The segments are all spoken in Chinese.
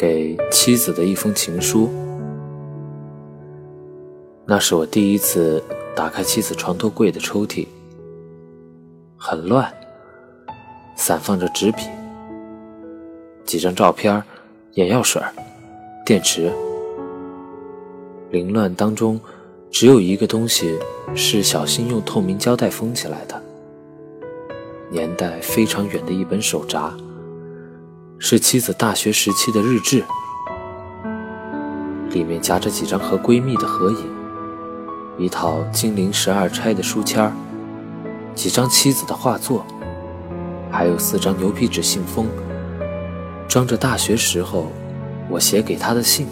给妻子的一封情书。那是我第一次打开妻子床头柜的抽屉，很乱，散放着纸笔、几张照片、眼药水、电池。凌乱当中，只有一个东西是小心用透明胶带封起来的，年代非常远的一本手札。是妻子大学时期的日志，里面夹着几张和闺蜜的合影，一套金陵十二钗的书签几张妻子的画作，还有四张牛皮纸信封，装着大学时候我写给她的信。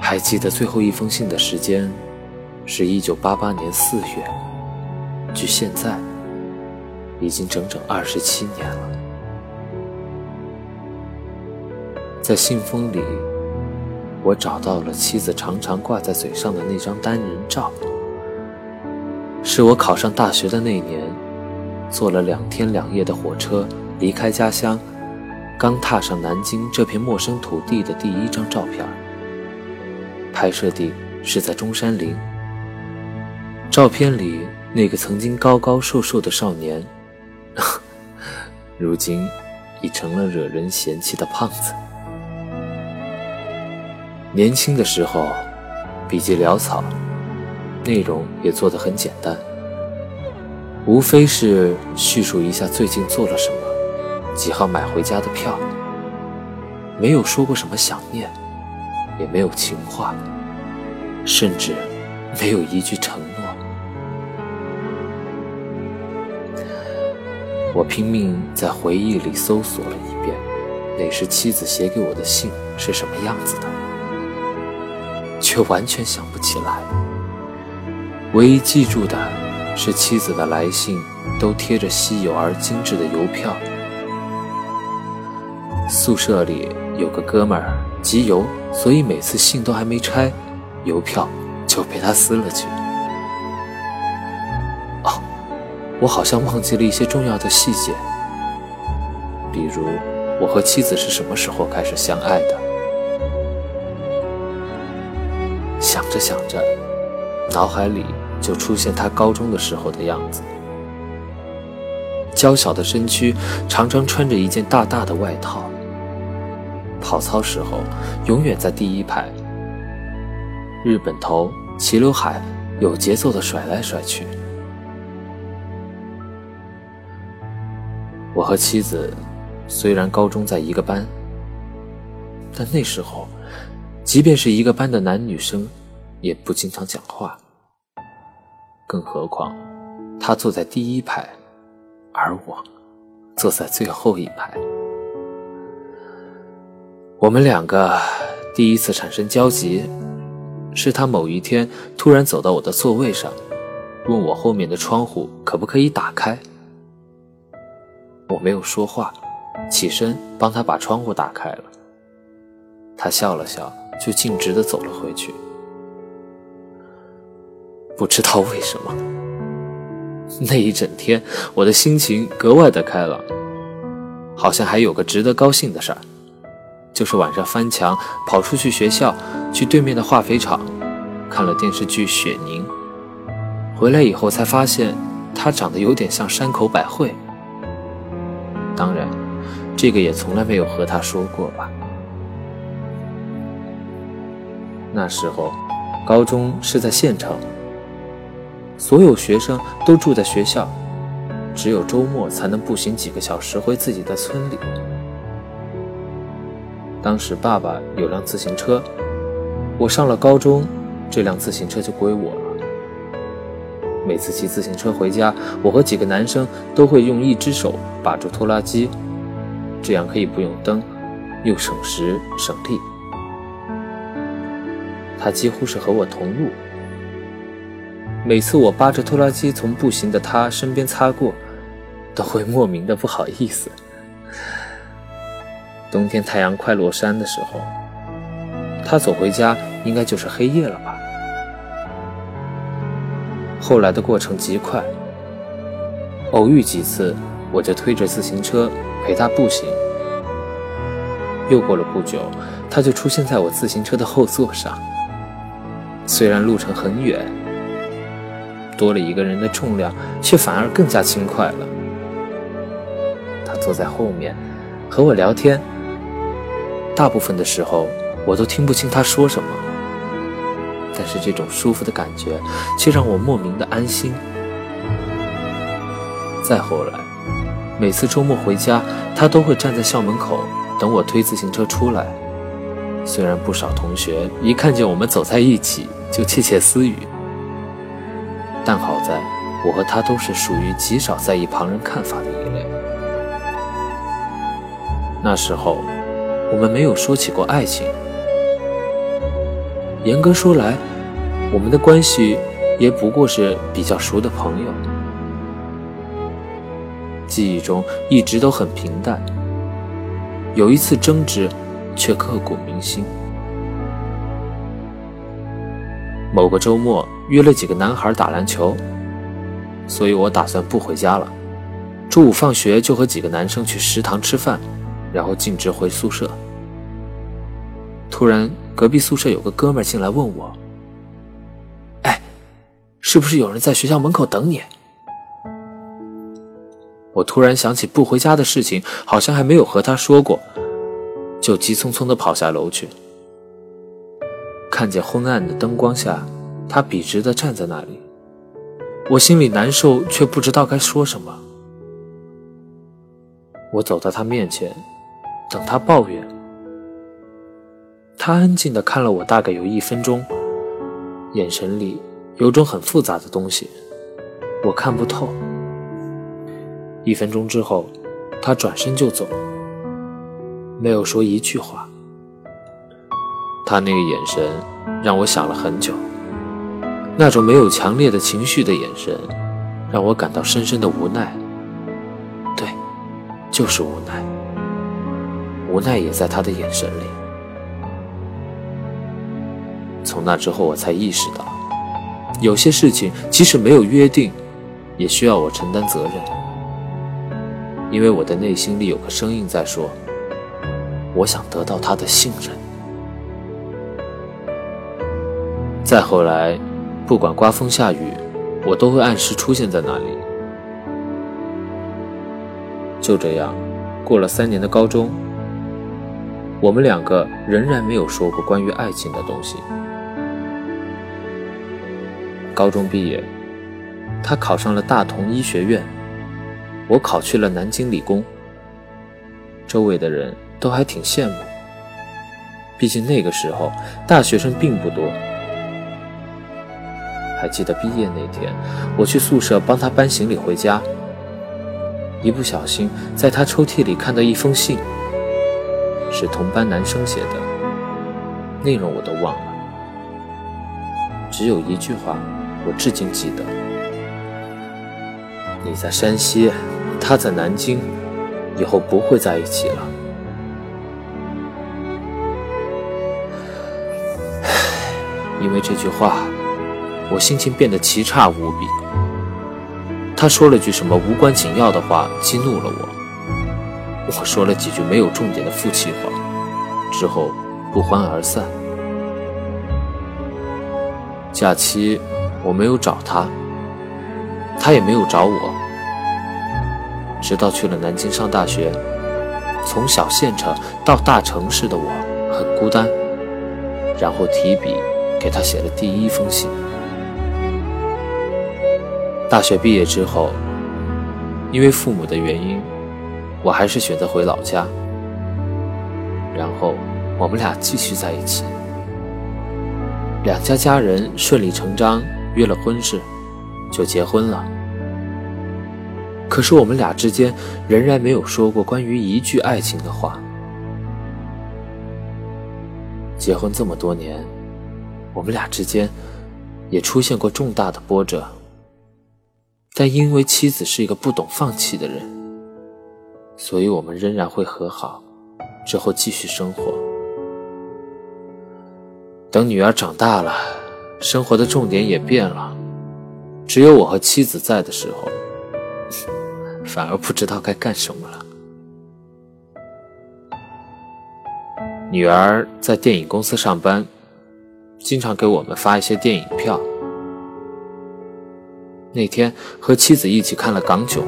还记得最后一封信的时间，是一九八八年四月，距现在已经整整二十七年了。在信封里，我找到了妻子常常挂在嘴上的那张单人照，是我考上大学的那年，坐了两天两夜的火车离开家乡，刚踏上南京这片陌生土地的第一张照片。拍摄地是在中山陵。照片里那个曾经高高瘦瘦的少年，如今已成了惹人嫌弃的胖子。年轻的时候，笔记潦草，内容也做得很简单，无非是叙述一下最近做了什么，几号买回家的票，没有说过什么想念，也没有情话，甚至没有一句承诺。我拼命在回忆里搜索了一遍，那时妻子写给我的信是什么样子的。却完全想不起来。唯一记住的是妻子的来信都贴着稀有而精致的邮票。宿舍里有个哥们儿集邮，所以每次信都还没拆，邮票就被他撕了去。哦，我好像忘记了一些重要的细节，比如我和妻子是什么时候开始相爱的。着想着，脑海里就出现他高中的时候的样子。娇小的身躯，常常穿着一件大大的外套。跑操时候，永远在第一排。日本头，齐刘海，有节奏的甩来甩去。我和妻子虽然高中在一个班，但那时候。即便是一个班的男女生，也不经常讲话。更何况，他坐在第一排，而我坐在最后一排。我们两个第一次产生交集，是他某一天突然走到我的座位上，问我后面的窗户可不可以打开。我没有说话，起身帮他把窗户打开了。他笑了笑。就径直的走了回去。不知道为什么，那一整天我的心情格外的开朗，好像还有个值得高兴的事儿，就是晚上翻墙跑出去学校，去对面的化肥厂，看了电视剧《雪凝》，回来以后才发现它长得有点像山口百惠。当然，这个也从来没有和他说过吧。那时候，高中是在县城，所有学生都住在学校，只有周末才能步行几个小时回自己的村里。当时爸爸有辆自行车，我上了高中，这辆自行车就归我了。每次骑自行车回家，我和几个男生都会用一只手把住拖拉机，这样可以不用蹬，又省时省力。他几乎是和我同路，每次我扒着拖拉机从步行的他身边擦过，都会莫名的不好意思。冬天太阳快落山的时候，他走回家应该就是黑夜了吧？后来的过程极快，偶遇几次，我就推着自行车陪他步行，又过了不久，他就出现在我自行车的后座上。虽然路程很远，多了一个人的重量，却反而更加轻快了。他坐在后面，和我聊天。大部分的时候，我都听不清他说什么，但是这种舒服的感觉，却让我莫名的安心。再后来，每次周末回家，他都会站在校门口等我推自行车出来。虽然不少同学一看见我们走在一起就窃窃私语，但好在我和他都是属于极少在意旁人看法的一类。那时候，我们没有说起过爱情。严格说来，我们的关系也不过是比较熟的朋友。记忆中一直都很平淡，有一次争执，却刻骨铭心。某个周末约了几个男孩打篮球，所以我打算不回家了。周五放学就和几个男生去食堂吃饭，然后径直回宿舍。突然，隔壁宿舍有个哥们进来问我：“哎，是不是有人在学校门口等你？”我突然想起不回家的事情，好像还没有和他说过，就急匆匆地跑下楼去。看见昏暗的灯光下，他笔直地站在那里，我心里难受，却不知道该说什么。我走到他面前，等他抱怨。他安静地看了我大概有一分钟，眼神里有种很复杂的东西，我看不透。一分钟之后，他转身就走，没有说一句话。他那个眼神让我想了很久，那种没有强烈的情绪的眼神，让我感到深深的无奈。对，就是无奈，无奈也在他的眼神里。从那之后，我才意识到，有些事情即使没有约定，也需要我承担责任。因为我的内心里有个声音在说：“我想得到他的信任。”再后来，不管刮风下雨，我都会按时出现在那里。就这样，过了三年的高中，我们两个仍然没有说过关于爱情的东西。高中毕业，他考上了大同医学院。我考去了南京理工，周围的人都还挺羡慕。毕竟那个时候大学生并不多。还记得毕业那天，我去宿舍帮他搬行李回家，一不小心在他抽屉里看到一封信，是同班男生写的，内容我都忘了，只有一句话我至今记得：你在山西。他在南京，以后不会在一起了。因为这句话，我心情变得奇差无比。他说了句什么无关紧要的话，激怒了我。我说了几句没有重点的负气话，之后不欢而散。假期我没有找他，他也没有找我。直到去了南京上大学，从小县城到大城市的我很孤单，然后提笔给他写了第一封信。大学毕业之后，因为父母的原因，我还是选择回老家，然后我们俩继续在一起，两家家人顺理成章约了婚事，就结婚了。可是我们俩之间仍然没有说过关于一句爱情的话。结婚这么多年，我们俩之间也出现过重大的波折，但因为妻子是一个不懂放弃的人，所以我们仍然会和好，之后继续生活。等女儿长大了，生活的重点也变了，只有我和妻子在的时候。反而不知道该干什么了。女儿在电影公司上班，经常给我们发一些电影票。那天和妻子一起看了《港囧》，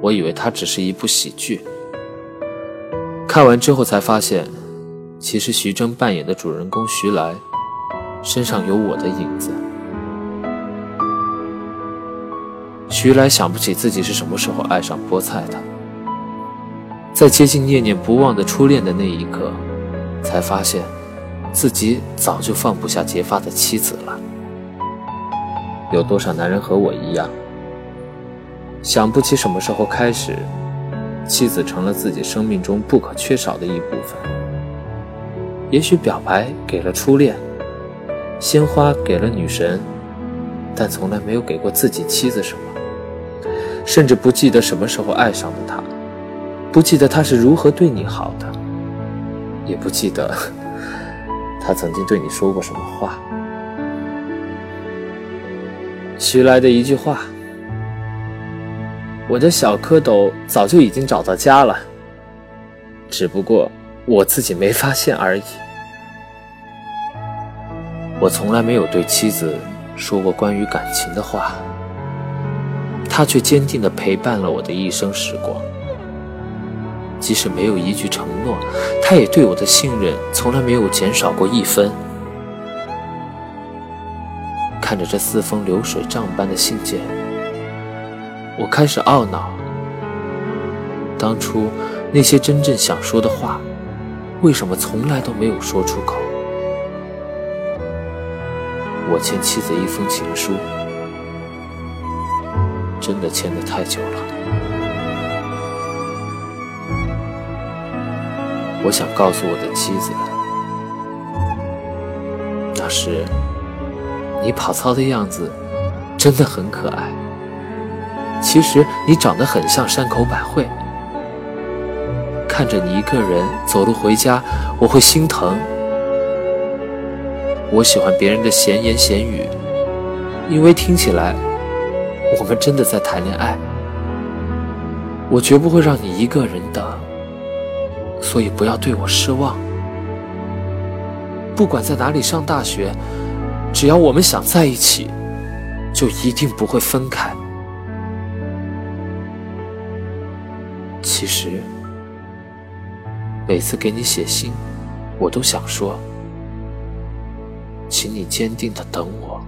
我以为它只是一部喜剧。看完之后才发现，其实徐峥扮演的主人公徐来，身上有我的影子。徐来想不起自己是什么时候爱上菠菜的，在接近念念不忘的初恋的那一刻，才发现自己早就放不下结发的妻子了。有多少男人和我一样，想不起什么时候开始？妻子成了自己生命中不可缺少的一部分。也许表白给了初恋，鲜花给了女神，但从来没有给过自己妻子什么。甚至不记得什么时候爱上的她，不记得她是如何对你好的，也不记得 她曾经对你说过什么话。徐来的一句话。我的小蝌蚪早就已经找到家了，只不过我自己没发现而已。我从来没有对妻子说过关于感情的话，她却坚定地陪伴了我的一生时光。即使没有一句承诺，她也对我的信任从来没有减少过一分。看着这四封流水账般的信件。我开始懊恼，当初那些真正想说的话，为什么从来都没有说出口？我欠妻子一封情书，真的欠得太久了。我想告诉我的妻子，那时你跑操的样子真的很可爱。其实你长得很像山口百惠，看着你一个人走路回家，我会心疼。我喜欢别人的闲言闲语，因为听起来我们真的在谈恋爱。我绝不会让你一个人等，所以不要对我失望。不管在哪里上大学，只要我们想在一起，就一定不会分开。其实，每次给你写信，我都想说，请你坚定的等我，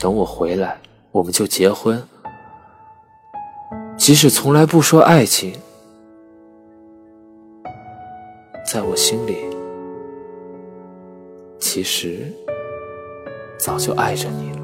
等我回来，我们就结婚。即使从来不说爱情，在我心里，其实早就爱着你了。